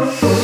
one.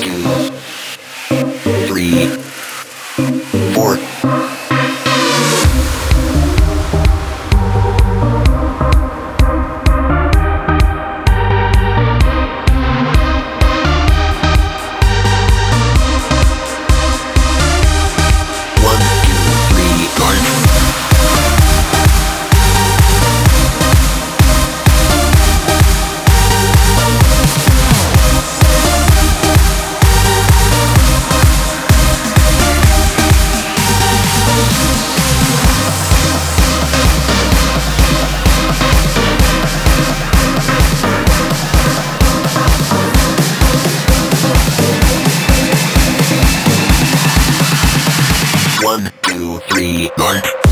three, nine.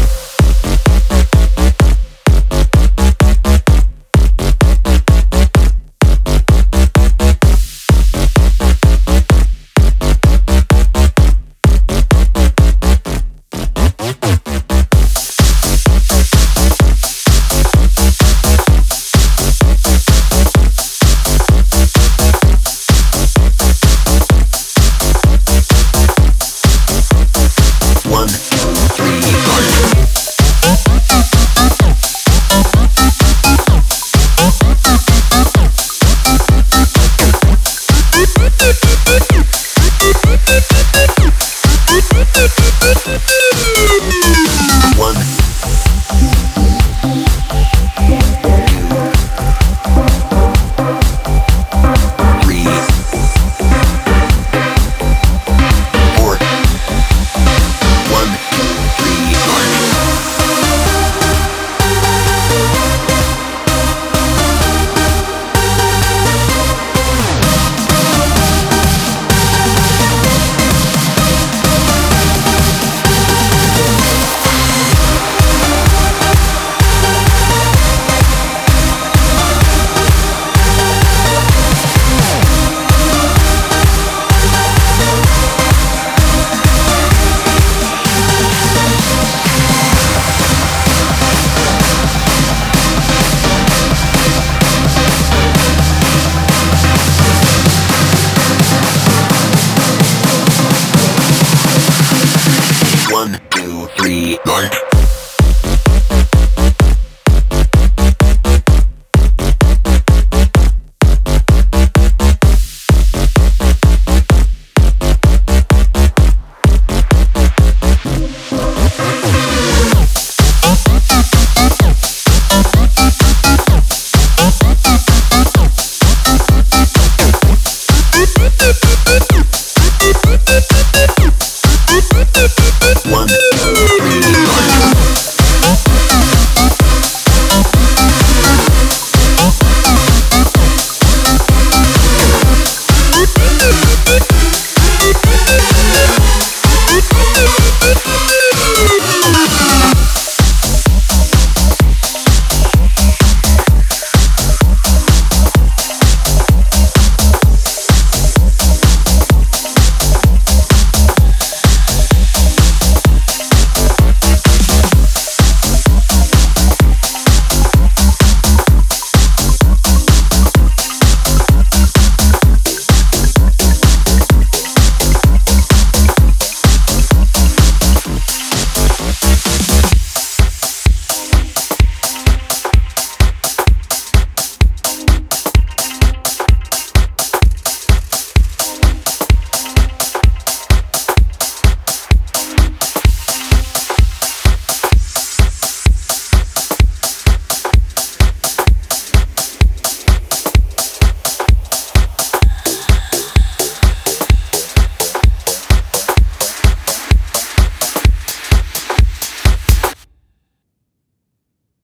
night.